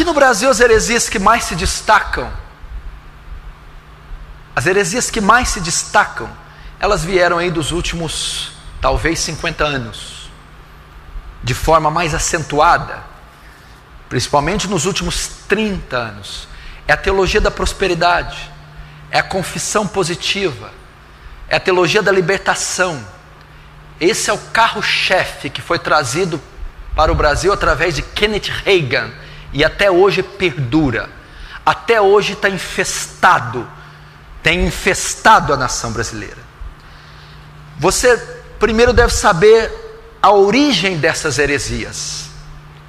Aqui no Brasil, as heresias que mais se destacam, as heresias que mais se destacam, elas vieram aí dos últimos, talvez 50 anos, de forma mais acentuada, principalmente nos últimos 30 anos. É a teologia da prosperidade, é a confissão positiva, é a teologia da libertação. Esse é o carro-chefe que foi trazido para o Brasil através de Kenneth Reagan e até hoje perdura. Até hoje está infestado, tem infestado a nação brasileira. Você primeiro deve saber a origem dessas heresias,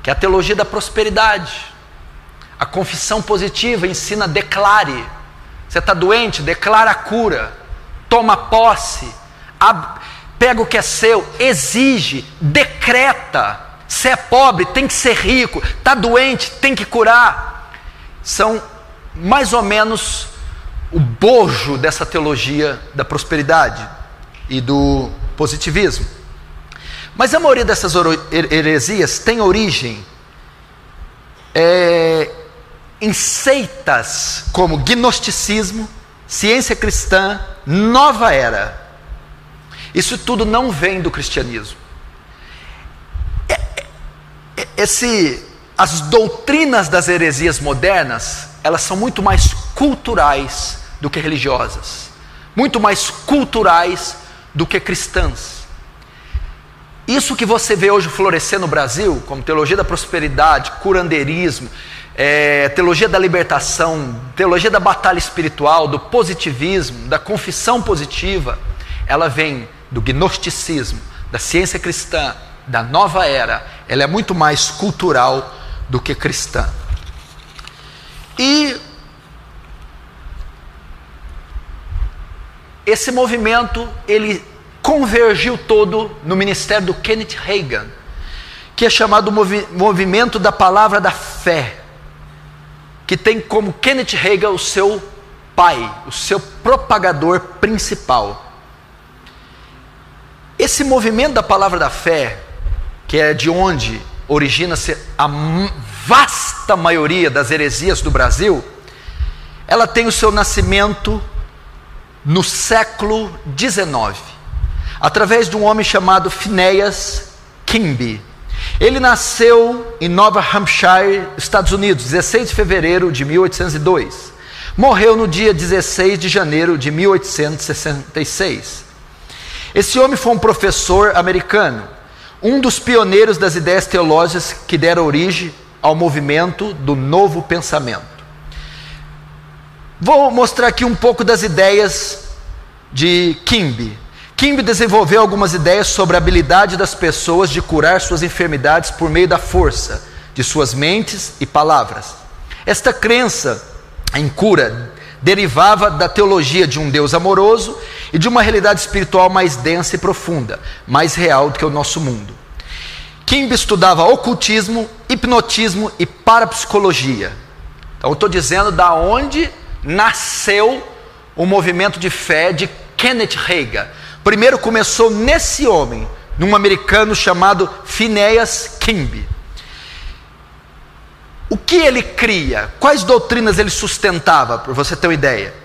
que é a teologia da prosperidade. A confissão positiva ensina declare. Você está doente, declara a cura, toma posse, pega o que é seu, exige, decreta se é pobre, tem que ser rico. Está doente, tem que curar. São mais ou menos o bojo dessa teologia da prosperidade e do positivismo. Mas a maioria dessas heresias tem origem é, em seitas como gnosticismo, ciência cristã, nova era. Isso tudo não vem do cristianismo esse, as doutrinas das heresias modernas, elas são muito mais culturais do que religiosas, muito mais culturais do que cristãs. Isso que você vê hoje florescer no Brasil, como teologia da prosperidade, curandeirismo, é, teologia da libertação, teologia da batalha espiritual, do positivismo, da confissão positiva, ela vem do gnosticismo, da ciência cristã, da nova era, ela é muito mais cultural do que cristã. E esse movimento, ele convergiu todo no ministério do Kenneth Reagan, que é chamado movi movimento da palavra da fé, que tem como Kenneth Reagan o seu pai, o seu propagador principal. Esse movimento da palavra da fé, que é de onde origina-se a vasta maioria das heresias do Brasil, ela tem o seu nascimento no século XIX, através de um homem chamado Phineas Kimby. Ele nasceu em Nova Hampshire, Estados Unidos, 16 de fevereiro de 1802. Morreu no dia 16 de janeiro de 1866. Esse homem foi um professor americano um dos pioneiros das ideias teológicas que deram origem ao movimento do novo pensamento. Vou mostrar aqui um pouco das ideias de Kimby. Kimby desenvolveu algumas ideias sobre a habilidade das pessoas de curar suas enfermidades por meio da força de suas mentes e palavras. Esta crença em cura derivava da teologia de um Deus amoroso e de uma realidade espiritual mais densa e profunda, mais real do que o nosso mundo. Kimb estudava ocultismo, hipnotismo e parapsicologia. Então, estou dizendo da onde nasceu o movimento de fé de Kenneth Reagan. Primeiro começou nesse homem, num americano chamado Phineas Kimby. O que ele cria? Quais doutrinas ele sustentava, para você ter uma ideia?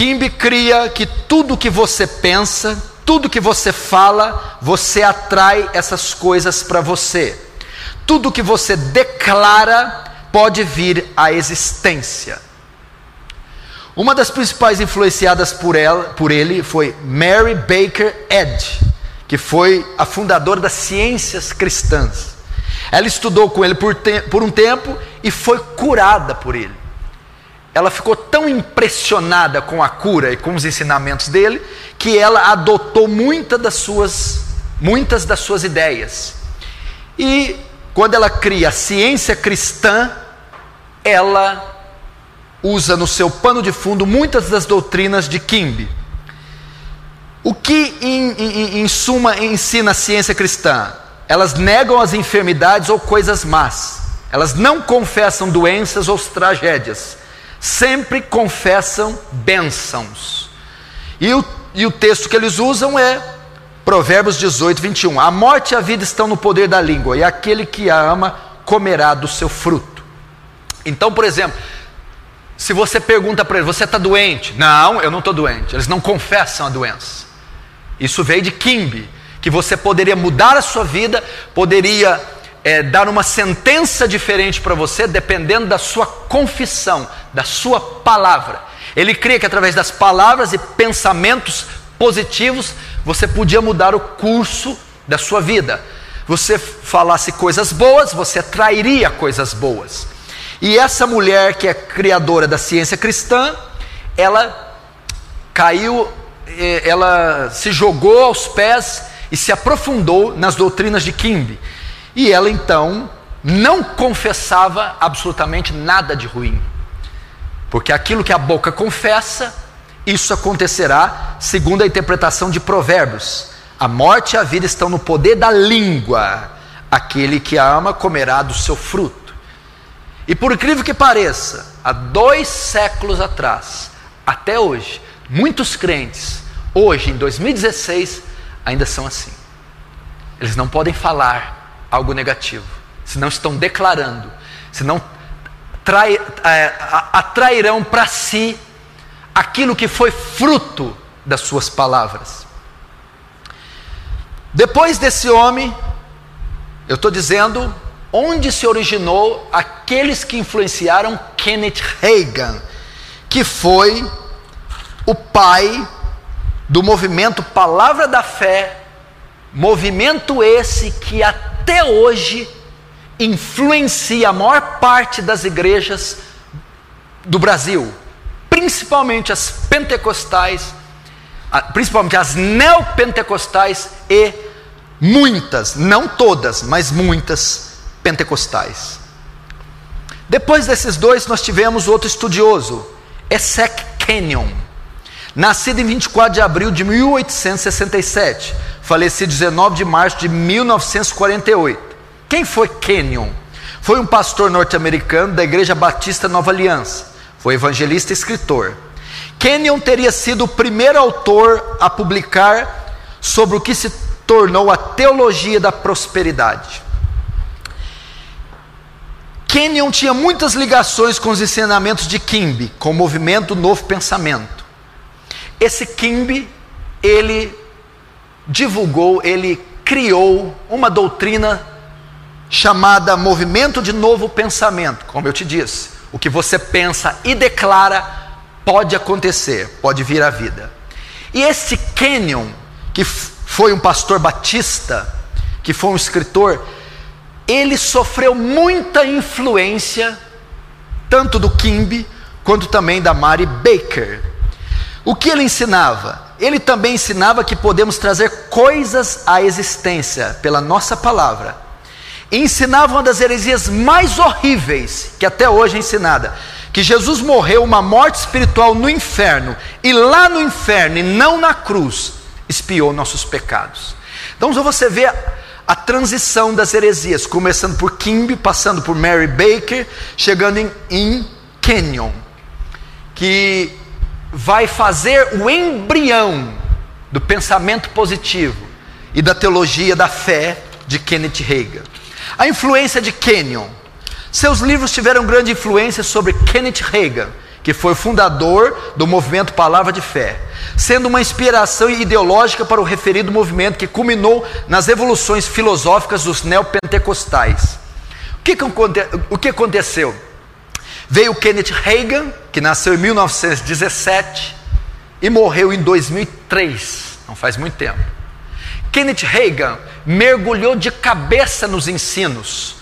Kimby cria que tudo que você pensa, tudo que você fala, você atrai essas coisas para você. Tudo que você declara pode vir à existência. Uma das principais influenciadas por, ela, por ele foi Mary Baker Eddy, que foi a fundadora das ciências cristãs. Ela estudou com ele por, te por um tempo e foi curada por ele. Ela ficou tão impressionada com a cura e com os ensinamentos dele que ela adotou muitas das suas, muitas das suas ideias. E quando ela cria a ciência cristã, ela usa no seu pano de fundo muitas das doutrinas de Kimby. O que, em, em, em suma, ensina a ciência cristã? elas negam as enfermidades ou coisas más, elas não confessam doenças ou tragédias, sempre confessam bênçãos. E o, e o texto que eles usam é Provérbios 18, 21. A morte e a vida estão no poder da língua, e aquele que a ama comerá do seu fruto. Então, por exemplo, se você pergunta para ele, você está doente? Não, eu não estou doente. Eles não confessam a doença. Isso veio de Kimby, que você poderia mudar a sua vida, poderia é, dar uma sentença diferente para você, dependendo da sua confissão, da sua palavra. Ele cria que através das palavras e pensamentos positivos, você podia mudar o curso da sua vida. Você falasse coisas boas, você atrairia coisas boas. E essa mulher que é criadora da ciência cristã, ela caiu, ela se jogou aos pés e se aprofundou nas doutrinas de Kimbe. E ela então não confessava absolutamente nada de ruim. Porque aquilo que a boca confessa, isso acontecerá, segundo a interpretação de Provérbios. A morte e a vida estão no poder da língua. Aquele que a ama comerá do seu fruto. E por incrível que pareça, há dois séculos atrás, até hoje, muitos crentes, hoje em 2016, ainda são assim. Eles não podem falar algo negativo, senão estão declarando, senão trai, é, atrairão para si aquilo que foi fruto das suas palavras. Depois desse homem, eu estou dizendo onde se originou aqueles que influenciaram Kenneth Reagan, que foi o pai do movimento Palavra da Fé, movimento esse que até hoje influencia a maior parte das igrejas do Brasil, principalmente as pentecostais, principalmente as neopentecostais e muitas, não todas, mas muitas pentecostais. Depois desses dois, nós tivemos outro estudioso, Essek Kenyon, nascido em 24 de abril de 1867, falecido 19 de março de 1948. Quem foi Kenyon? Foi um pastor norte-americano da Igreja Batista Nova Aliança. Foi evangelista e escritor. Kenyon teria sido o primeiro autor a publicar sobre o que se tornou a teologia da prosperidade. Kenyon tinha muitas ligações com os ensinamentos de Kimby, com o movimento Novo Pensamento. Esse Kimby, ele divulgou, ele criou uma doutrina chamada movimento de novo pensamento. Como eu te disse, o que você pensa e declara pode acontecer, pode vir à vida. E esse Kenyon, que foi um pastor batista, que foi um escritor, ele sofreu muita influência, tanto do Kimby quanto também da Mary Baker. O que ele ensinava? Ele também ensinava que podemos trazer coisas à existência pela nossa palavra ensinavam uma das heresias mais horríveis que até hoje é ensinada, que Jesus morreu uma morte espiritual no inferno, e lá no inferno, e não na cruz, expiou nossos pecados. Então você vê a, a transição das heresias, começando por Kimby, passando por Mary Baker, chegando em, em Kenyon, que vai fazer o embrião do pensamento positivo e da teologia da fé de Kenneth Reagan. A influência de Kenyon. Seus livros tiveram grande influência sobre Kenneth Reagan, que foi fundador do movimento Palavra de Fé, sendo uma inspiração ideológica para o referido movimento que culminou nas evoluções filosóficas dos neopentecostais. O que, o que aconteceu? Veio Kenneth Reagan, que nasceu em 1917 e morreu em 2003, não faz muito tempo. Kenneth Reagan mergulhou de cabeça nos ensinos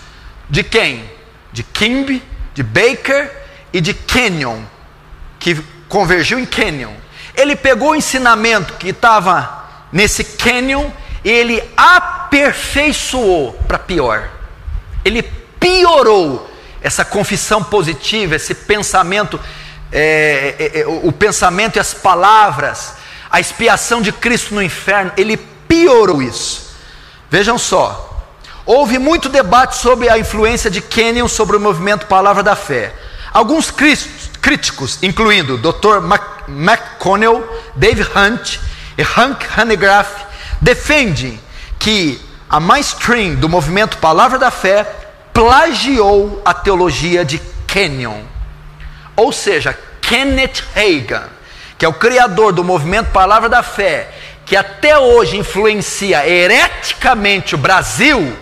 de quem? De Kimby, de Baker e de Kenyon, que convergiu em Kenyon. Ele pegou o ensinamento que estava nesse Kenyon e ele aperfeiçoou para pior. Ele piorou essa confissão positiva, esse pensamento, é, é, é, o pensamento e as palavras, a expiação de Cristo no inferno. Ele piorou isso. Vejam só. Houve muito debate sobre a influência de Kenyon sobre o movimento Palavra da Fé. Alguns críticos, incluindo Dr. McConnell, Dave Hunt e Hank Hanegraaff, defendem que a mainstream do movimento Palavra da Fé plagiou a teologia de Kenyon. Ou seja, Kenneth Reagan, que é o criador do movimento Palavra da Fé, que até hoje influencia hereticamente o Brasil,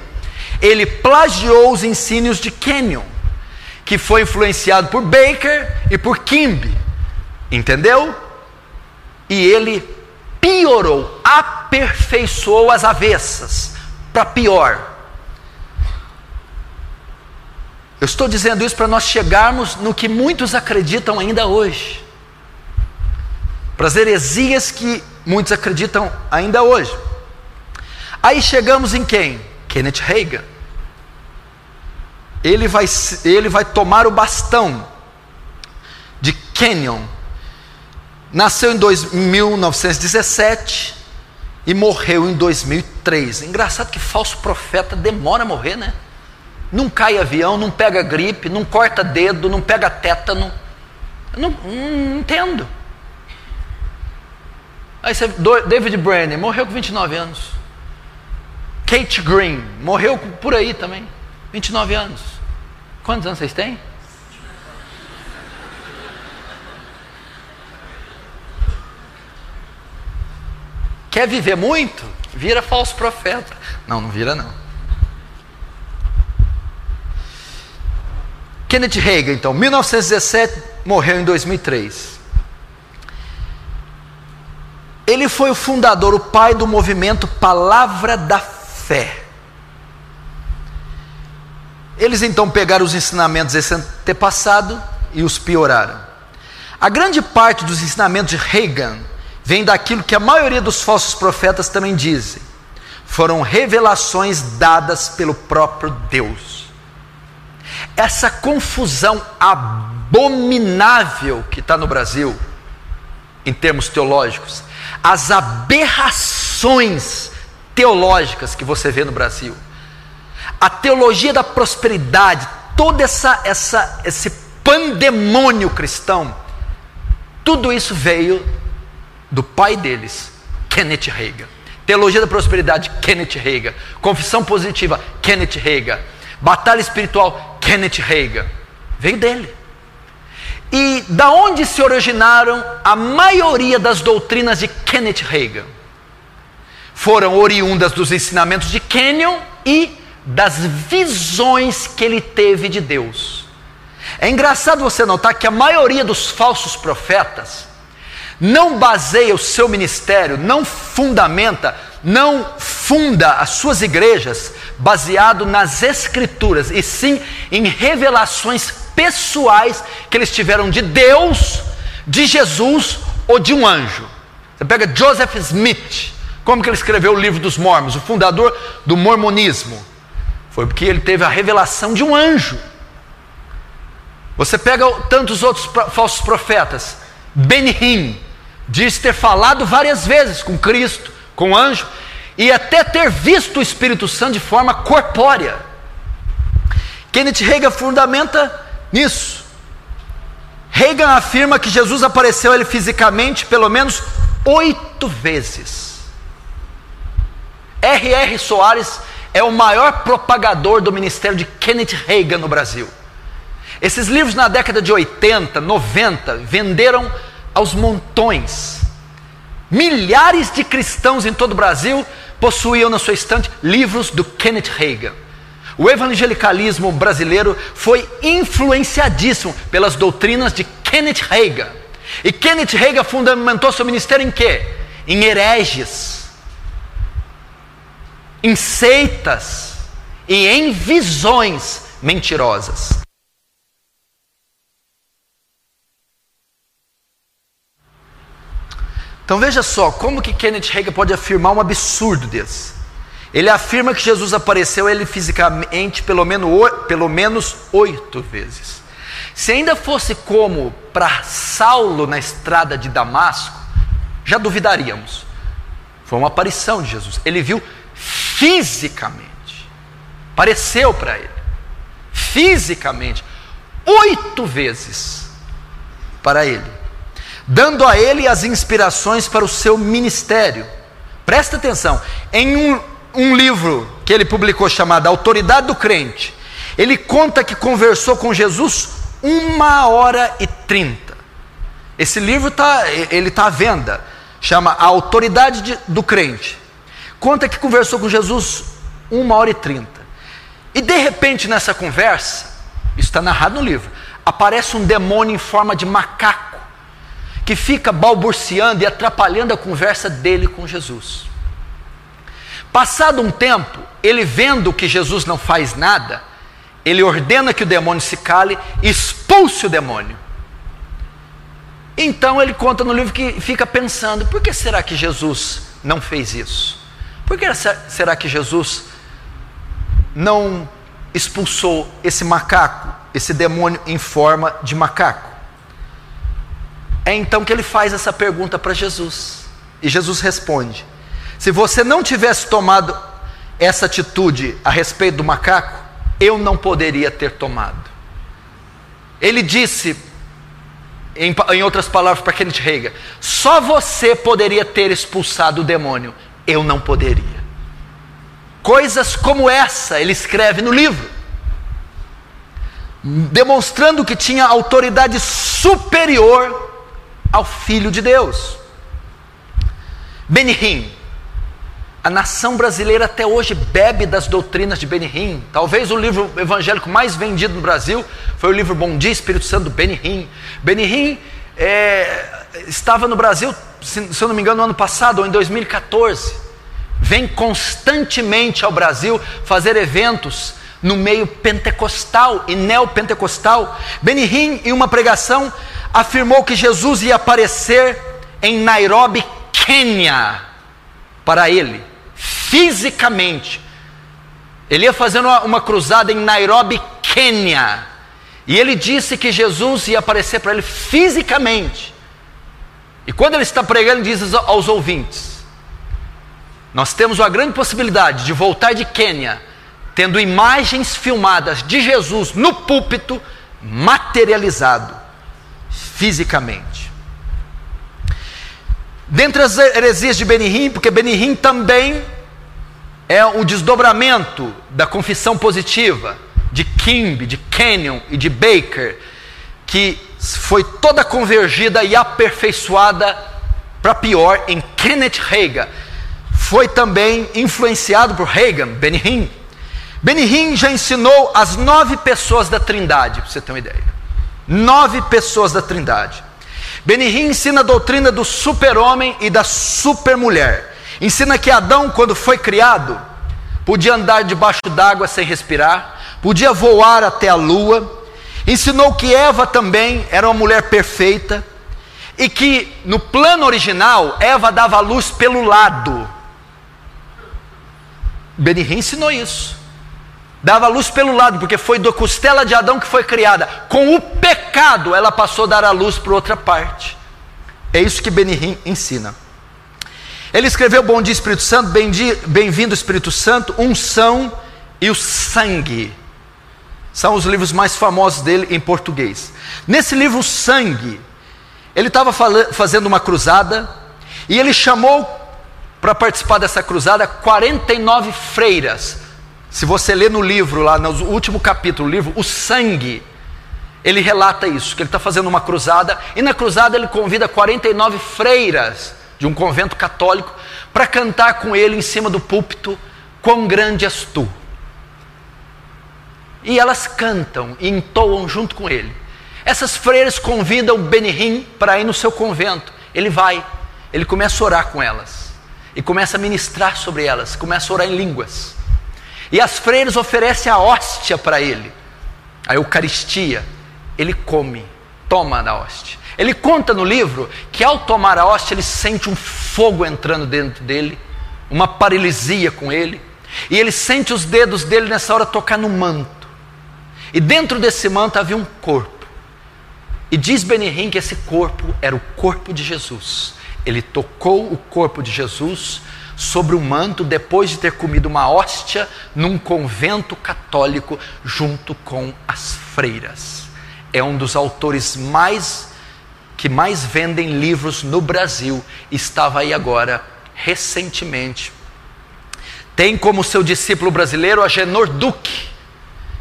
ele plagiou os ensinos de Kenyon, que foi influenciado por Baker e por Kimby. Entendeu? E ele piorou, aperfeiçoou as avessas para pior. Eu estou dizendo isso para nós chegarmos no que muitos acreditam ainda hoje. Para as heresias que muitos acreditam ainda hoje. Aí chegamos em quem? Kenneth Reagan. Ele vai, ele vai tomar o bastão de Kenyon. Nasceu em 1917 e morreu em 2003. Engraçado que falso profeta demora a morrer, né? Não cai avião, não pega gripe, não corta dedo, não pega tétano. Não, não entendo. Aí você, David Brenner morreu com 29 anos. Kate Green morreu por aí também, 29 anos. Quantos anos vocês têm? Quer viver muito? Vira falso profeta. Não, não vira não. Kenneth Reagan, então, 1917, morreu em 2003. Ele foi o fundador, o pai do movimento Palavra da Fé. Eles então pegaram os ensinamentos desse antepassado e os pioraram. A grande parte dos ensinamentos de Reagan vem daquilo que a maioria dos falsos profetas também dizem. Foram revelações dadas pelo próprio Deus essa confusão abominável que está no Brasil, em termos teológicos, as aberrações teológicas que você vê no Brasil, a teologia da prosperidade, todo essa, essa, esse pandemônio cristão, tudo isso veio do pai deles, Kenneth Reagan. Teologia da prosperidade, Kenneth Reagan. Confissão positiva, Kenneth Reagan. Batalha espiritual, Kenneth Reagan. Veio dele. E da onde se originaram a maioria das doutrinas de Kenneth Reagan? Foram oriundas dos ensinamentos de Kenyon e das visões que ele teve de Deus. É engraçado você notar que a maioria dos falsos profetas não baseia o seu ministério, não fundamenta, não funda as suas igrejas baseado nas escrituras, e sim em revelações pessoais que eles tiveram de Deus, de Jesus ou de um anjo. Você pega Joseph Smith, como que ele escreveu o livro dos Mormons, o fundador do mormonismo. Foi porque ele teve a revelação de um anjo. Você pega tantos outros falsos profetas, Ben diz ter falado várias vezes com Cristo, com o anjo, e até ter visto o Espírito Santo de forma corpórea. Kenneth Reagan fundamenta nisso. Reagan afirma que Jesus apareceu a ele fisicamente pelo menos oito vezes. R.R. Soares é o maior propagador do ministério de Kenneth Reagan no Brasil. Esses livros na década de 80, 90 venderam aos montões. Milhares de cristãos em todo o Brasil possuíam na sua estante livros do Kenneth Reagan. O evangelicalismo brasileiro foi influenciadíssimo pelas doutrinas de Kenneth Reagan. E Kenneth Reagan fundamentou seu ministério em quê? Em hereges, em seitas e em visões mentirosas. Então veja só, como que Kenneth Reagan pode afirmar um absurdo desse? Ele afirma que Jesus apareceu ele fisicamente pelo menos, pelo menos oito vezes. Se ainda fosse como para Saulo na estrada de Damasco, já duvidaríamos. Foi uma aparição de Jesus. Ele viu fisicamente. Apareceu para ele. Fisicamente. Oito vezes para ele dando a ele as inspirações para o seu ministério. Presta atenção, em um, um livro que ele publicou chamado Autoridade do Crente, ele conta que conversou com Jesus uma hora e trinta. Esse livro tá, ele está à venda. Chama A Autoridade de, do Crente. Conta que conversou com Jesus uma hora e trinta. E de repente nessa conversa, isso está narrado no livro, aparece um demônio em forma de macaco que fica balbuciando e atrapalhando a conversa dele com Jesus. Passado um tempo, ele vendo que Jesus não faz nada, ele ordena que o demônio se cale, expulse o demônio. Então ele conta no livro que fica pensando: por que será que Jesus não fez isso? Por que será que Jesus não expulsou esse macaco, esse demônio em forma de macaco? É então que ele faz essa pergunta para Jesus. E Jesus responde: Se você não tivesse tomado essa atitude a respeito do macaco, eu não poderia ter tomado. Ele disse, em, em outras palavras, para Kenneth Reagan: só você poderia ter expulsado o demônio, eu não poderia. Coisas como essa ele escreve no livro, demonstrando que tinha autoridade superior ao Filho de Deus. Benihim, a nação brasileira até hoje bebe das doutrinas de Benihim. Talvez o livro evangélico mais vendido no Brasil foi o livro Bom Dia Espírito Santo Benihim. Benihim é, estava no Brasil, se, se eu não me engano, no ano passado ou em 2014. Vem constantemente ao Brasil fazer eventos no meio pentecostal e neopentecostal. Benihim, em uma pregação, afirmou que Jesus ia aparecer em Nairobi, Quênia, para ele, fisicamente. Ele ia fazer uma, uma cruzada em Nairobi, Quênia. E ele disse que Jesus ia aparecer para ele fisicamente. E quando ele está pregando, diz aos ouvintes: Nós temos uma grande possibilidade de voltar de Quênia, tendo imagens filmadas de Jesus no púlpito, materializado fisicamente. Dentre as heresias de Benihim, porque Benihim também é o desdobramento da confissão positiva de Kimby, de Kenyon e de Baker, que foi toda convergida e aperfeiçoada para pior em Kenneth Reagan. Foi também influenciado por Reagan, Benihim. Benihim já ensinou as nove pessoas da Trindade, para você ter uma ideia. Nove pessoas da Trindade. Benihim ensina a doutrina do super-homem e da super-mulher. Ensina que Adão, quando foi criado, podia andar debaixo d'água sem respirar, podia voar até a lua. Ensinou que Eva também era uma mulher perfeita e que no plano original Eva dava a luz pelo lado. Benihim ensinou isso dava luz pelo lado, porque foi da costela de Adão que foi criada. Com o pecado, ela passou a dar a luz para outra parte. É isso que Benihim ensina. Ele escreveu Bom Dia Espírito Santo, Bem-vindo Espírito Santo, Unção e o Sangue. São os livros mais famosos dele em português. Nesse livro, Sangue, ele estava fazendo uma cruzada e ele chamou para participar dessa cruzada 49 freiras se você ler no livro, lá no último capítulo, o livro O Sangue, ele relata isso, que ele está fazendo uma cruzada, e na cruzada ele convida 49 freiras de um convento católico para cantar com ele em cima do púlpito, Quão grande és tu. E elas cantam e entoam junto com ele. Essas freiras convidam Benihim para ir no seu convento. Ele vai, ele começa a orar com elas, e começa a ministrar sobre elas, começa a orar em línguas. E as freiras oferecem a hóstia para ele, a Eucaristia. Ele come, toma da hóstia. Ele conta no livro que ao tomar a hóstia ele sente um fogo entrando dentro dele, uma paralisia com ele, e ele sente os dedos dele nessa hora tocar no manto. E dentro desse manto havia um corpo. E diz Benihim que esse corpo era o corpo de Jesus. Ele tocou o corpo de Jesus sobre o manto depois de ter comido uma hóstia num convento católico junto com as freiras. É um dos autores mais que mais vendem livros no Brasil. Estava aí agora recentemente. Tem como seu discípulo brasileiro a Genor Duque,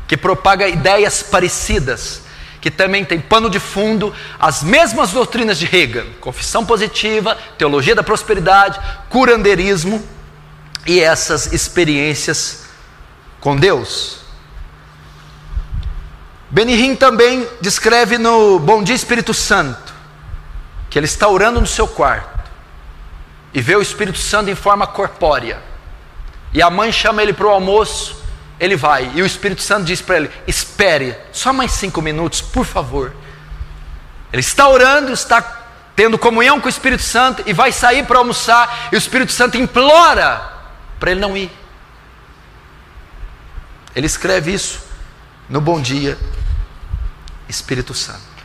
que propaga ideias parecidas. Que também tem pano de fundo as mesmas doutrinas de Hegel: confissão positiva, teologia da prosperidade, curandeirismo e essas experiências com Deus. Benihim também descreve no Bom Dia Espírito Santo que ele está orando no seu quarto e vê o Espírito Santo em forma corpórea. E a mãe chama ele para o almoço, ele vai, e o Espírito Santo diz para ele: Espere, só mais cinco minutos, por favor. Ele está orando, está tendo comunhão com o Espírito Santo e vai sair para almoçar, e o Espírito Santo implora para ele não ir. Ele escreve isso no Bom Dia, Espírito Santo.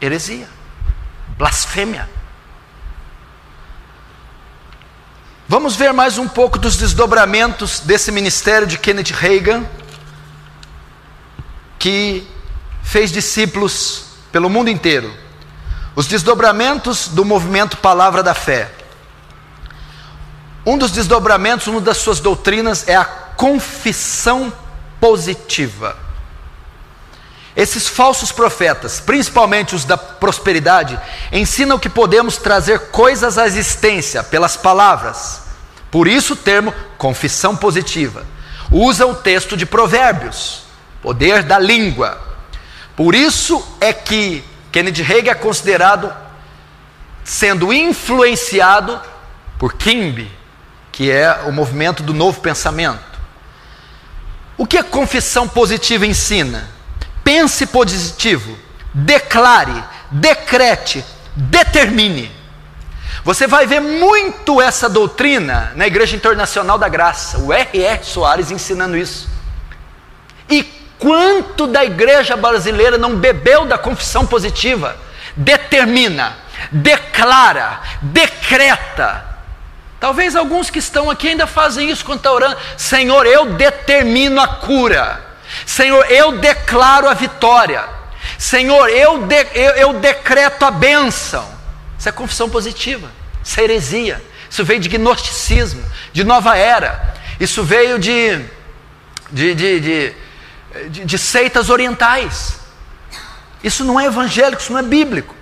Heresia, blasfêmia. Vamos ver mais um pouco dos desdobramentos desse ministério de Kenneth Reagan, que fez discípulos pelo mundo inteiro. Os desdobramentos do movimento Palavra da Fé. Um dos desdobramentos, uma das suas doutrinas é a confissão positiva. Esses falsos profetas, principalmente os da prosperidade, ensinam que podemos trazer coisas à existência pelas palavras. Por isso o termo confissão positiva. Usa o texto de Provérbios, poder da língua. Por isso é que Kennedy Reagan é considerado sendo influenciado por Kimby, que é o movimento do novo pensamento. O que a confissão positiva ensina? Pense positivo, declare, decrete, determine. Você vai ver muito essa doutrina na Igreja Internacional da Graça, o R.R. Soares ensinando isso. E quanto da igreja brasileira não bebeu da confissão positiva? Determina, declara, decreta. Talvez alguns que estão aqui ainda fazem isso quando estão orando. Senhor, eu determino a cura. Senhor, eu declaro a vitória. Senhor, eu, de, eu, eu decreto a bênção. Isso é confissão positiva. Isso é heresia. Isso veio de gnosticismo, de nova era. Isso veio de, de, de, de, de, de seitas orientais. Isso não é evangélico, isso não é bíblico.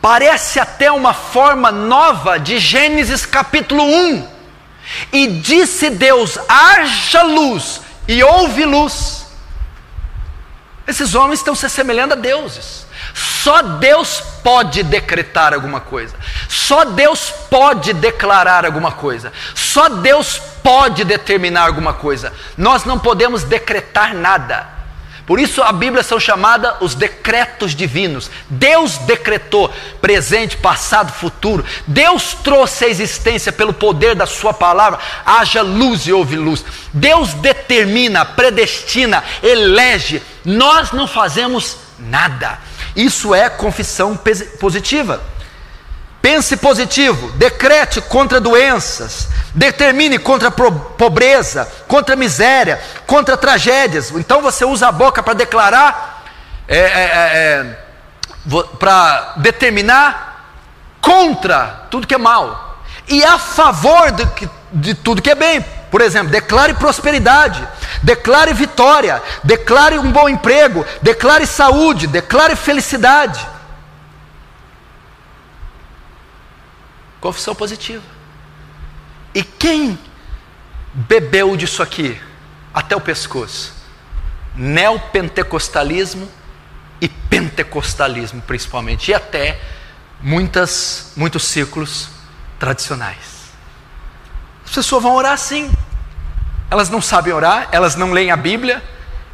Parece até uma forma nova de Gênesis capítulo 1. E disse Deus: haja luz, e houve luz. Esses homens estão se assemelhando a deuses. Só Deus pode decretar alguma coisa. Só Deus pode declarar alguma coisa. Só Deus pode determinar alguma coisa. Nós não podemos decretar nada. Por isso a Bíblia são chamadas os decretos divinos. Deus decretou presente, passado, futuro. Deus trouxe a existência pelo poder da sua palavra. Haja luz e houve luz. Deus determina, predestina, elege. Nós não fazemos nada. Isso é confissão positiva. Pense positivo, decrete contra doenças, determine contra pobreza, contra miséria, contra tragédias. Então você usa a boca para declarar, é, é, é, é para determinar contra tudo que é mal e a favor de, de tudo que é bem. Por exemplo, declare prosperidade, declare vitória, declare um bom emprego, declare saúde, declare felicidade. Confissão positiva. E quem bebeu disso aqui até o pescoço? Neopentecostalismo e pentecostalismo, principalmente, e até muitas, muitos círculos tradicionais. As pessoas vão orar assim. Elas não sabem orar, elas não leem a Bíblia,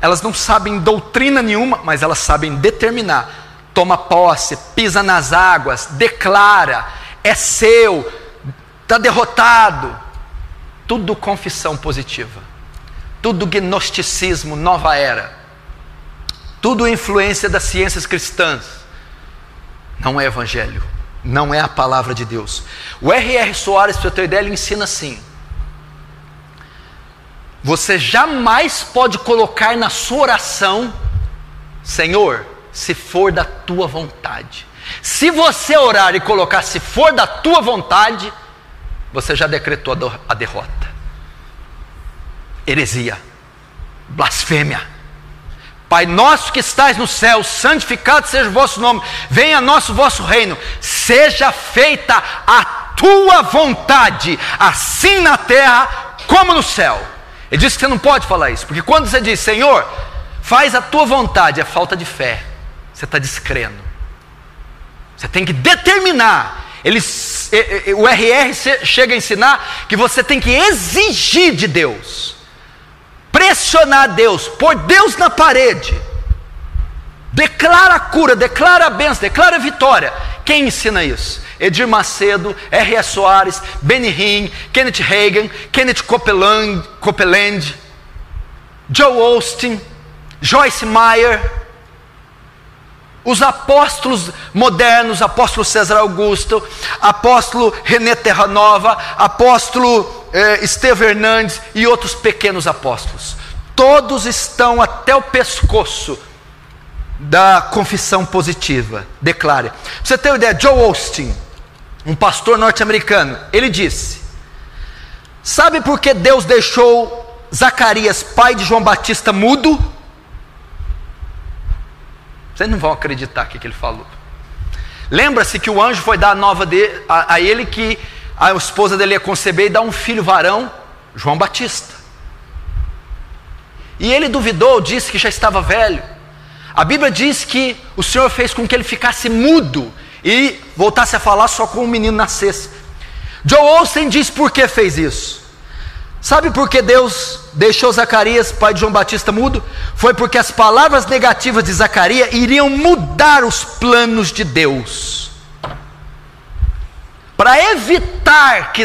elas não sabem doutrina nenhuma, mas elas sabem determinar. Toma posse, pisa nas águas, declara, é seu, está derrotado. Tudo confissão positiva, tudo gnosticismo, nova era, tudo influência das ciências cristãs. Não é evangelho, não é a palavra de Deus. O R.R. Soares, para ter ideia, ele ensina assim: você jamais pode colocar na sua oração, Senhor, se for da tua vontade. Se você orar e colocar se for da tua vontade, você já decretou a derrota. Heresia. Blasfêmia. Pai nosso que estais no céu, santificado seja o vosso nome, venha nosso vosso reino, seja feita a tua vontade, assim na terra como no céu. Ele disse que você não pode falar isso, porque quando você diz, Senhor, faz a tua vontade, é falta de fé, você está descrendo. Você tem que determinar. Eles, o RR chega a ensinar que você tem que exigir de Deus pressionar Deus, pôr Deus na parede. Declara a cura, declara a bênção, declara a vitória. Quem ensina isso? Edir Macedo, R.S. Soares, Benny Hinn, Kenneth Reagan, Kenneth Copeland, Copeland Joe Austin, Joyce Meyer, os apóstolos modernos, apóstolo César Augusto, apóstolo René Terranova, apóstolo eh, Estevão Hernandes e outros pequenos apóstolos. Todos estão até o pescoço da confissão positiva. Declare. Você ter uma ideia, Joe Austin, um pastor norte-americano, ele disse: Sabe por que Deus deixou Zacarias, pai de João Batista, mudo? Vocês não vão acreditar o que ele falou. Lembra-se que o anjo foi dar a nova de, a, a ele que a esposa dele ia conceber e dar um filho varão, João Batista. E ele duvidou, disse que já estava velho. A Bíblia diz que o Senhor fez com que ele ficasse mudo e voltasse a falar só com o menino nascesse. Joe Olsen diz por que fez isso. Sabe por que Deus deixou Zacarias, pai de João Batista, mudo? Foi porque as palavras negativas de Zacarias iriam mudar os planos de Deus para evitar que,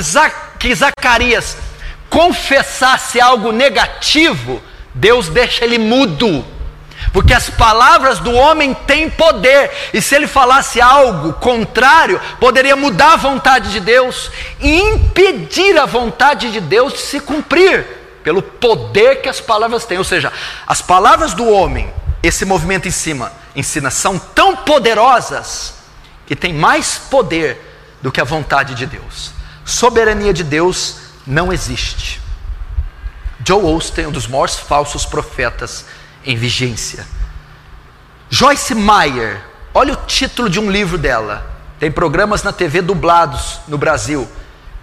que Zacarias confessasse algo negativo, Deus deixa ele mudo. Porque as palavras do homem têm poder, e se ele falasse algo contrário, poderia mudar a vontade de Deus e impedir a vontade de Deus de se cumprir, pelo poder que as palavras têm. Ou seja, as palavras do homem, esse movimento em cima, ensina, são tão poderosas que tem mais poder do que a vontade de Deus. Soberania de Deus não existe. Joe Osteen, um dos maiores falsos profetas em vigência. Joyce Meyer, olha o título de um livro dela. Tem programas na TV dublados no Brasil.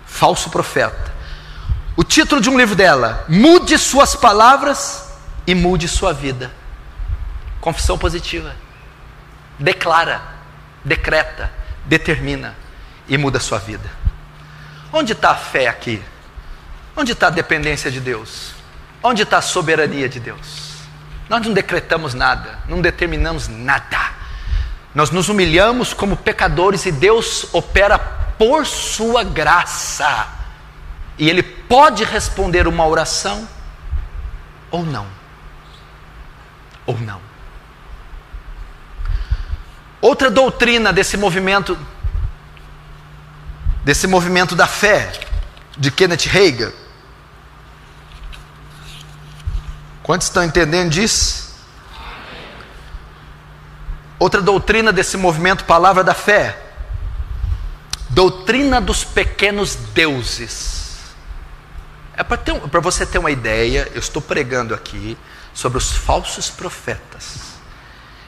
Falso profeta. O título de um livro dela: Mude suas palavras e mude sua vida. Confissão positiva. Declara, decreta, determina e muda sua vida. Onde está a fé aqui? Onde está a dependência de Deus? Onde está a soberania de Deus? Nós não decretamos nada, não determinamos nada. Nós nos humilhamos como pecadores e Deus opera por sua graça. E Ele pode responder uma oração ou não. Ou não. Outra doutrina desse movimento desse movimento da fé de Kenneth Reagan. Quantos estão entendendo disso? Outra doutrina desse movimento, palavra da fé, doutrina dos pequenos deuses. É para você ter uma ideia, eu estou pregando aqui sobre os falsos profetas,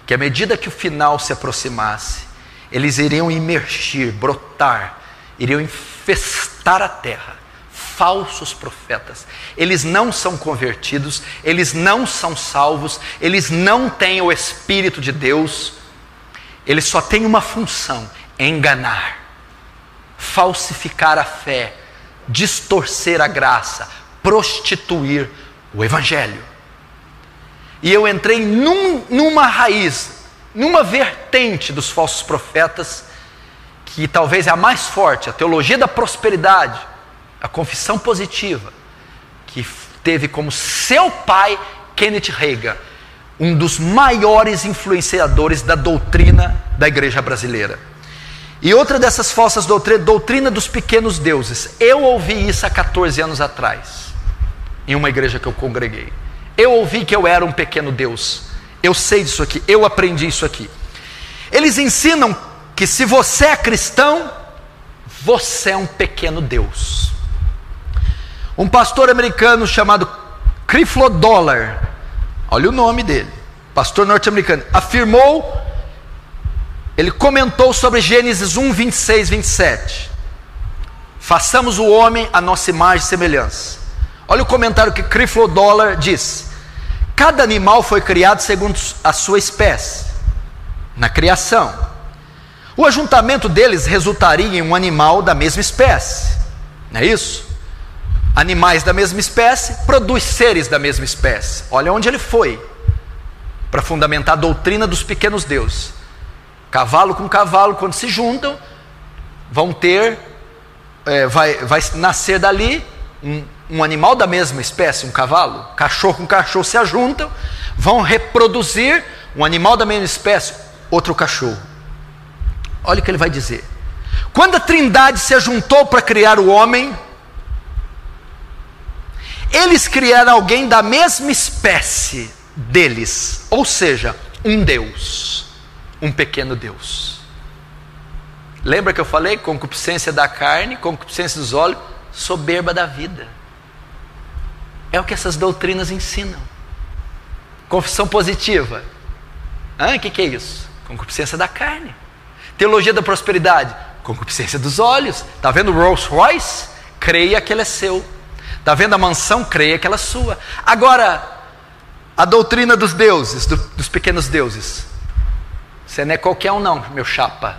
que à medida que o final se aproximasse, eles iriam emergir, brotar iriam infestar a terra. Falsos profetas, eles não são convertidos, eles não são salvos, eles não têm o Espírito de Deus, eles só têm uma função: enganar, falsificar a fé, distorcer a graça, prostituir o Evangelho. E eu entrei num, numa raiz, numa vertente dos falsos profetas que talvez é a mais forte, a teologia da prosperidade, a confissão positiva, que teve como seu pai Kenneth Reagan, um dos maiores influenciadores da doutrina da igreja brasileira. E outra dessas falsas doutrinas, doutrina dos pequenos deuses. Eu ouvi isso há 14 anos atrás, em uma igreja que eu congreguei. Eu ouvi que eu era um pequeno Deus. Eu sei disso aqui, eu aprendi isso aqui. Eles ensinam que se você é cristão, você é um pequeno Deus. Um pastor americano chamado Creflo Dollar, olha o nome dele, pastor norte-americano, afirmou, ele comentou sobre Gênesis 1, 26, 27. Façamos o homem a nossa imagem e semelhança. Olha o comentário que Creflo Dollar diz: Cada animal foi criado segundo a sua espécie, na criação. O ajuntamento deles resultaria em um animal da mesma espécie, não é isso? Animais da mesma espécie produz seres da mesma espécie. Olha onde ele foi para fundamentar a doutrina dos pequenos deuses. Cavalo com cavalo, quando se juntam, vão ter, é, vai, vai nascer dali um, um animal da mesma espécie, um cavalo, cachorro com cachorro se ajuntam, vão reproduzir um animal da mesma espécie, outro cachorro. Olha o que ele vai dizer. Quando a Trindade se ajuntou para criar o homem, eles criaram alguém da mesma espécie deles, ou seja, um Deus, um pequeno Deus. Lembra que eu falei? Concupiscência da carne, concupiscência dos olhos, soberba da vida. É o que essas doutrinas ensinam. Confissão positiva. O que, que é isso? Concupiscência da carne. Teologia da prosperidade. Concupiscência dos olhos. Está vendo Rolls Royce? Creia que ele é seu. Está vendo a mansão? Creia que ela é sua. Agora, a doutrina dos deuses, do, dos pequenos deuses. Você não é qualquer um, não, meu chapa.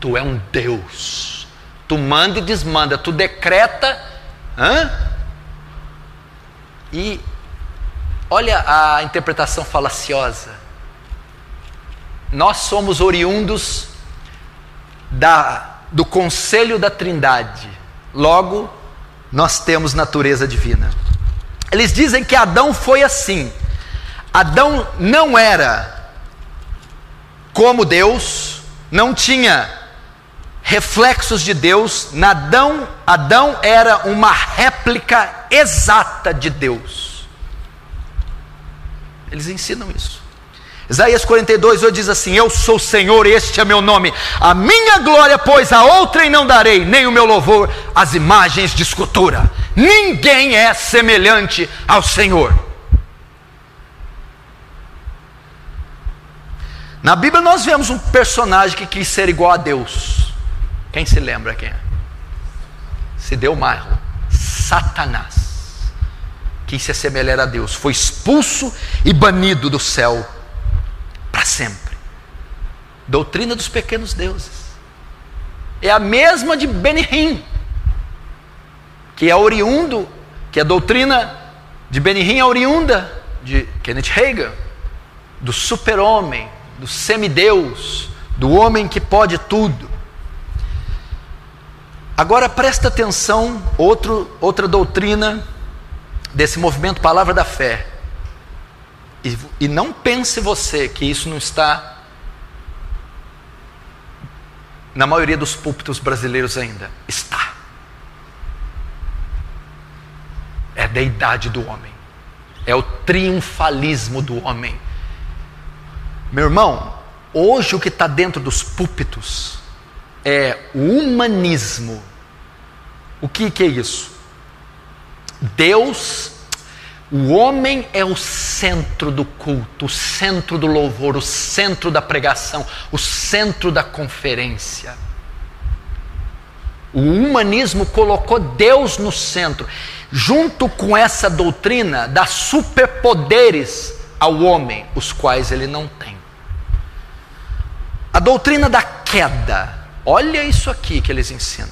Tu é um Deus. Tu manda e desmanda. Tu decreta. Hã? E olha a interpretação falaciosa. Nós somos oriundos da, do conselho da Trindade. Logo, nós temos natureza divina. Eles dizem que Adão foi assim. Adão não era como Deus, não tinha reflexos de Deus, Adão, Adão era uma réplica exata de Deus. Eles ensinam isso. Isaías 42, 8 diz assim: Eu sou o Senhor, este é meu nome. A minha glória, pois, a outrem não darei, nem o meu louvor às imagens de escultura. Ninguém é semelhante ao Senhor. Na Bíblia nós vemos um personagem que quis ser igual a Deus. Quem se lembra quem é? Se deu mal. Satanás. Quis se assemelhar a Deus. Foi expulso e banido do céu sempre. Doutrina dos pequenos deuses. É a mesma de Benihim, que é oriundo, que a doutrina de Benihim é oriunda de Kenneth Hagin, do super-homem, do semideus, do homem que pode tudo. Agora presta atenção, outro, outra doutrina desse movimento Palavra da Fé. E, e não pense você que isso não está na maioria dos púlpitos brasileiros ainda. Está. É a deidade do homem. É o triunfalismo do homem. Meu irmão, hoje o que está dentro dos púlpitos é o humanismo. O que, que é isso? Deus, o homem é o centro do culto, o centro do louvor, o centro da pregação, o centro da conferência. O humanismo colocou Deus no centro, junto com essa doutrina dá superpoderes ao homem, os quais ele não tem. A doutrina da queda, Olha isso aqui que eles ensinam.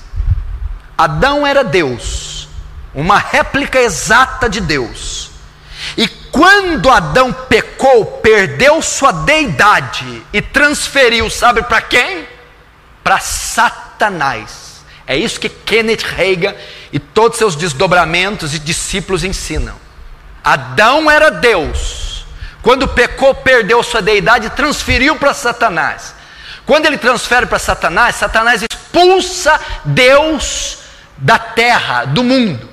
Adão era Deus, uma réplica exata de Deus. E quando Adão pecou, perdeu sua deidade e transferiu, sabe para quem? Para Satanás. É isso que Kenneth Reagan e todos seus desdobramentos e discípulos ensinam. Adão era Deus. Quando pecou, perdeu sua deidade e transferiu para Satanás. Quando ele transfere para Satanás, Satanás expulsa Deus da terra, do mundo,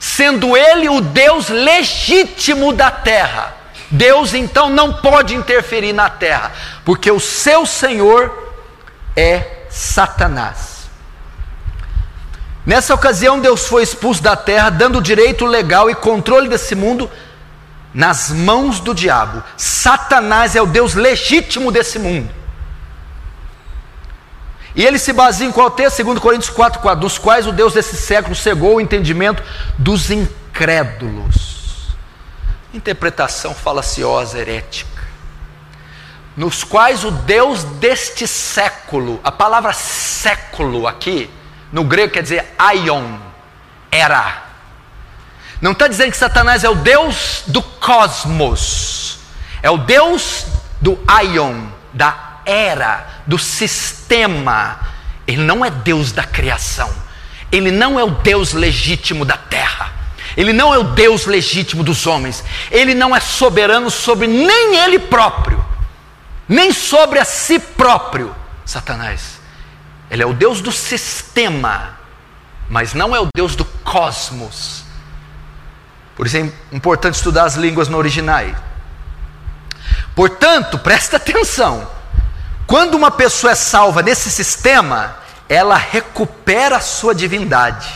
sendo ele o Deus legítimo da terra. Deus então não pode interferir na terra, porque o seu Senhor é Satanás. Nessa ocasião, Deus foi expulso da terra, dando direito legal e controle desse mundo nas mãos do diabo. Satanás é o Deus legítimo desse mundo. E ele se baseia em qual texto? 2 Coríntios 4, 4, dos quais o Deus desse século cegou o entendimento dos incrédulos. Interpretação falaciosa, herética. Nos quais o Deus deste século, a palavra século aqui, no grego quer dizer aion, era. Não está dizendo que Satanás é o Deus do cosmos, é o Deus do aion, da era, do sistema. Ele não é Deus da criação. Ele não é o Deus legítimo da terra. Ele não é o Deus legítimo dos homens. Ele não é soberano sobre nem ele próprio, nem sobre a si próprio. Satanás. Ele é o Deus do sistema, mas não é o Deus do cosmos. Por isso é importante estudar as línguas no original. Portanto, presta atenção. Quando uma pessoa é salva nesse sistema, ela recupera a sua divindade.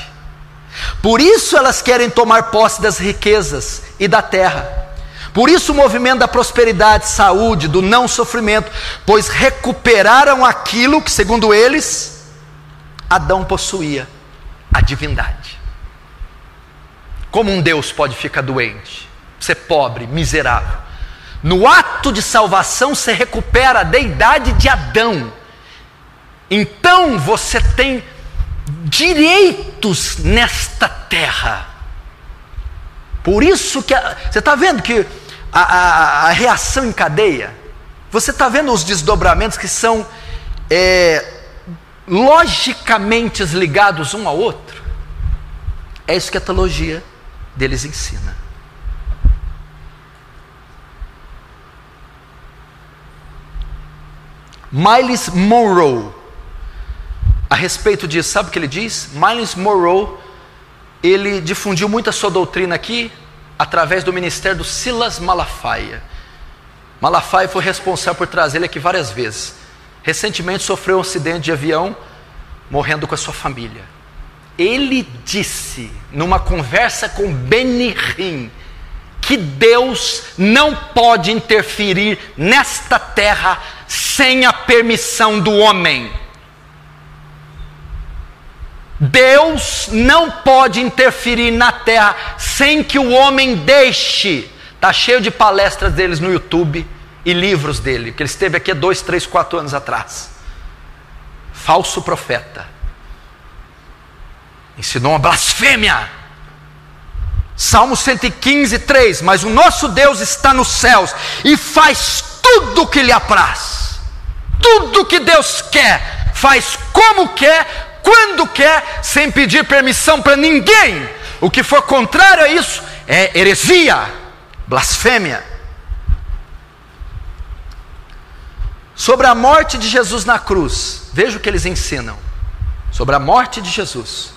Por isso elas querem tomar posse das riquezas e da terra. Por isso o movimento da prosperidade, saúde, do não sofrimento, pois recuperaram aquilo que, segundo eles, Adão possuía, a divindade. Como um Deus pode ficar doente, ser pobre, miserável? No ato de salvação, você recupera a deidade de Adão. Então você tem direitos nesta terra. Por isso que a, você está vendo que a, a, a, reação em cadeia, você está vendo os desdobramentos que são é, logicamente ligados um ao outro. É isso que a teologia deles ensina. Miles Monroe, a respeito disso, sabe o que ele diz? Miles Monroe, ele difundiu muito a sua doutrina aqui, através do ministério do Silas Malafaia. Malafaia foi responsável por trazer ele aqui várias vezes. Recentemente sofreu um acidente de avião, morrendo com a sua família. Ele disse, numa conversa com Benihim, que Deus não pode interferir nesta terra sem a permissão do homem. Deus não pode interferir na terra sem que o homem deixe. Está cheio de palestras deles no YouTube e livros dele, que ele esteve aqui dois, três, quatro anos atrás. Falso profeta. Ensinou uma blasfêmia. Salmo 115, 3. Mas o nosso Deus está nos céus e faz tudo o que lhe apraz. Tudo que Deus quer, faz como quer, quando quer, sem pedir permissão para ninguém. O que for contrário a isso é heresia, blasfêmia. Sobre a morte de Jesus na cruz, veja o que eles ensinam. Sobre a morte de Jesus.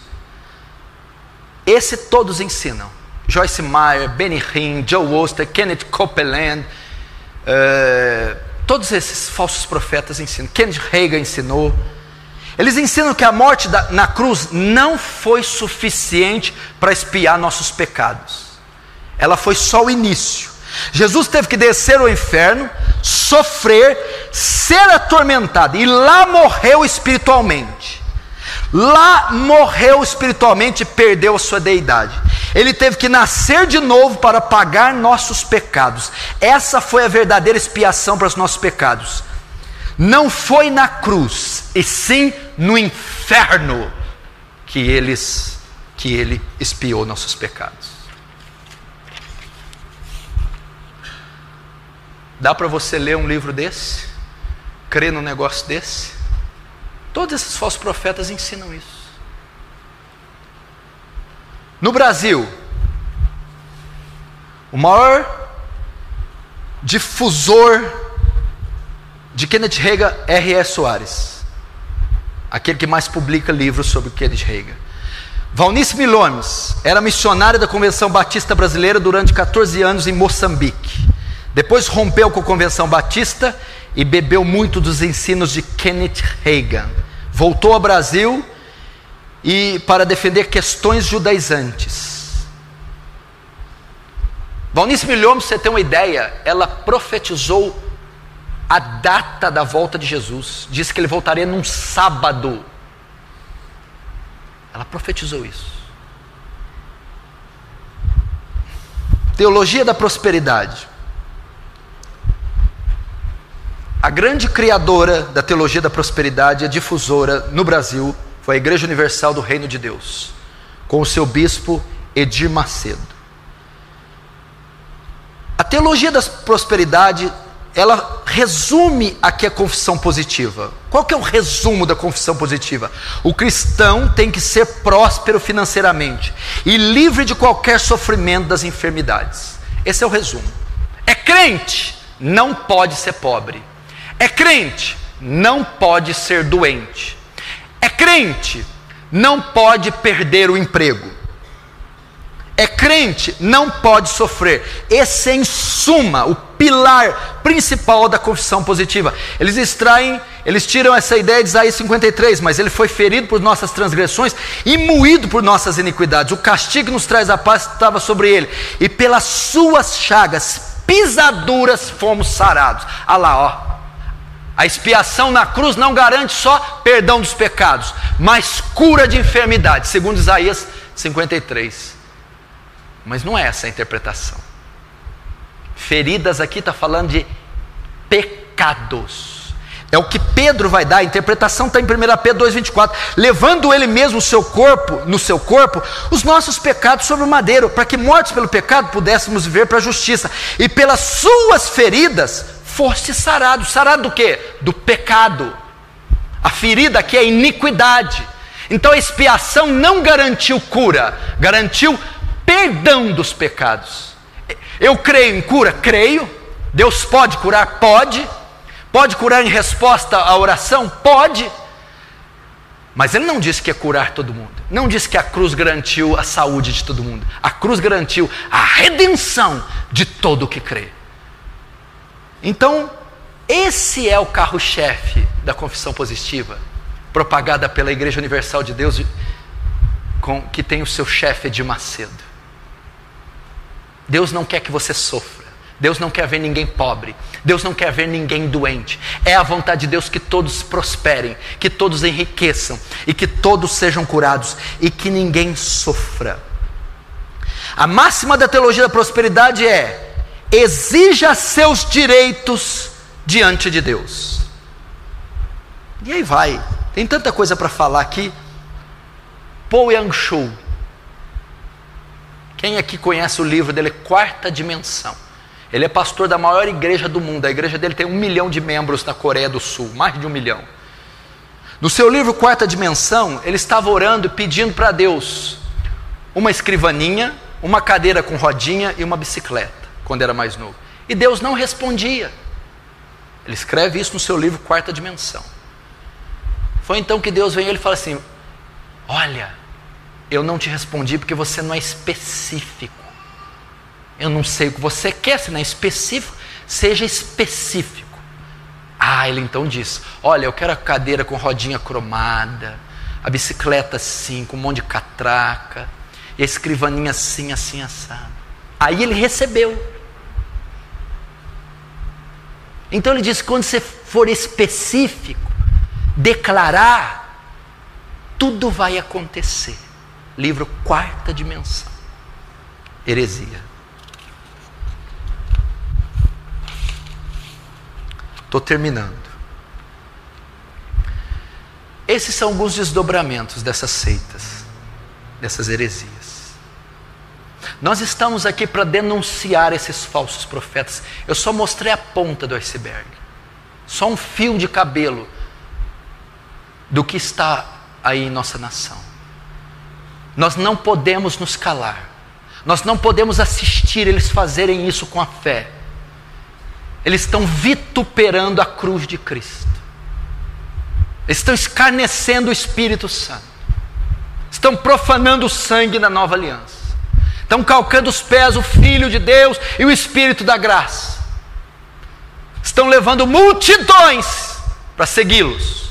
Esse todos ensinam. Joyce Meyer, Benny Hinn, Joe Oster, Kenneth Copeland, uh, todos esses falsos profetas ensinam. Kenneth Reagan ensinou. Eles ensinam que a morte da, na cruz não foi suficiente para expiar nossos pecados. Ela foi só o início. Jesus teve que descer ao inferno, sofrer, ser atormentado e lá morreu espiritualmente. Lá morreu espiritualmente e perdeu a sua deidade. Ele teve que nascer de novo para pagar nossos pecados. Essa foi a verdadeira expiação para os nossos pecados. Não foi na cruz, e sim no inferno que eles que ele expiou nossos pecados. Dá para você ler um livro desse? Crer num negócio desse? Todos esses falsos profetas ensinam isso. No Brasil, o maior difusor de Kenneth Reagan é R.S. Soares, aquele que mais publica livros sobre Kenneth Reagan. Valnice Milomes era missionária da Convenção Batista Brasileira durante 14 anos em Moçambique. Depois rompeu com a Convenção Batista e bebeu muito dos ensinos de Kenneth Reagan. Voltou ao Brasil e para defender questões judaizantes. Valnice Milhomem, pra você ter uma ideia, ela profetizou a data da volta de Jesus. Disse que ele voltaria num sábado. Ela profetizou isso. Teologia da prosperidade. A grande criadora da teologia da prosperidade, a difusora no Brasil, foi a Igreja Universal do Reino de Deus, com o seu bispo Edir Macedo. A teologia da prosperidade, ela resume aqui a confissão positiva. Qual que é o resumo da confissão positiva? O cristão tem que ser próspero financeiramente e livre de qualquer sofrimento das enfermidades. Esse é o resumo. É crente, não pode ser pobre. É crente, não pode ser doente. Crente, não pode perder o emprego. É crente, não pode sofrer. Esse é, em suma, o pilar principal da confissão positiva. Eles extraem, eles tiram essa ideia de Isaías 53, mas ele foi ferido por nossas transgressões e moído por nossas iniquidades. O castigo que nos traz a paz estava sobre ele, e pelas suas chagas, pisaduras, fomos sarados. Ah lá, ó. A expiação na cruz não garante só perdão dos pecados, mas cura de enfermidade, segundo Isaías 53. Mas não é essa a interpretação. Feridas aqui está falando de pecados. É o que Pedro vai dar, a interpretação está em 1 Pedro 2,24. Levando ele mesmo o seu corpo, no seu corpo, os nossos pecados sobre o madeiro, para que mortos pelo pecado pudéssemos viver para a justiça. E pelas suas feridas foste sarado. Sarado do quê? Do pecado. A ferida aqui é iniquidade. Então a expiação não garantiu cura, garantiu perdão dos pecados. Eu creio em cura? Creio. Deus pode curar? Pode. Pode curar em resposta à oração? Pode. Mas ele não disse que ia curar todo mundo. Não disse que a cruz garantiu a saúde de todo mundo. A cruz garantiu a redenção de todo o que crê. Então, esse é o carro-chefe da confissão positiva, propagada pela Igreja Universal de Deus, com, que tem o seu chefe de Macedo. Deus não quer que você sofra. Deus não quer ver ninguém pobre. Deus não quer ver ninguém doente. É a vontade de Deus que todos prosperem, que todos enriqueçam e que todos sejam curados e que ninguém sofra. A máxima da teologia da prosperidade é: exija seus direitos diante de Deus. E aí vai, tem tanta coisa para falar aqui. Paul Yang Quem aqui conhece o livro dele, Quarta Dimensão? Ele é pastor da maior igreja do mundo. A igreja dele tem um milhão de membros na Coreia do Sul, mais de um milhão. No seu livro Quarta Dimensão, ele estava orando pedindo para Deus uma escrivaninha, uma cadeira com rodinha e uma bicicleta quando era mais novo. E Deus não respondia. Ele escreve isso no seu livro Quarta Dimensão. Foi então que Deus veio e ele fala assim: Olha, eu não te respondi porque você não é específico. Eu não sei o que você quer, se não é específico, seja específico. Ah, ele então diz: Olha, eu quero a cadeira com rodinha cromada, a bicicleta assim, com um monte de catraca, e a escrivaninha assim, assim, assado. Aí ele recebeu. Então ele diz: quando você for específico, declarar, tudo vai acontecer. Livro Quarta Dimensão. Heresia. Estou terminando. Esses são alguns desdobramentos dessas seitas, dessas heresias. Nós estamos aqui para denunciar esses falsos profetas. Eu só mostrei a ponta do iceberg, só um fio de cabelo do que está aí em nossa nação. Nós não podemos nos calar, nós não podemos assistir eles fazerem isso com a fé. Eles estão vituperando a cruz de Cristo, eles estão escarnecendo o Espírito Santo, estão profanando o sangue da nova aliança estão calcando os pés o Filho de Deus e o Espírito da graça. Estão levando multidões para segui-los.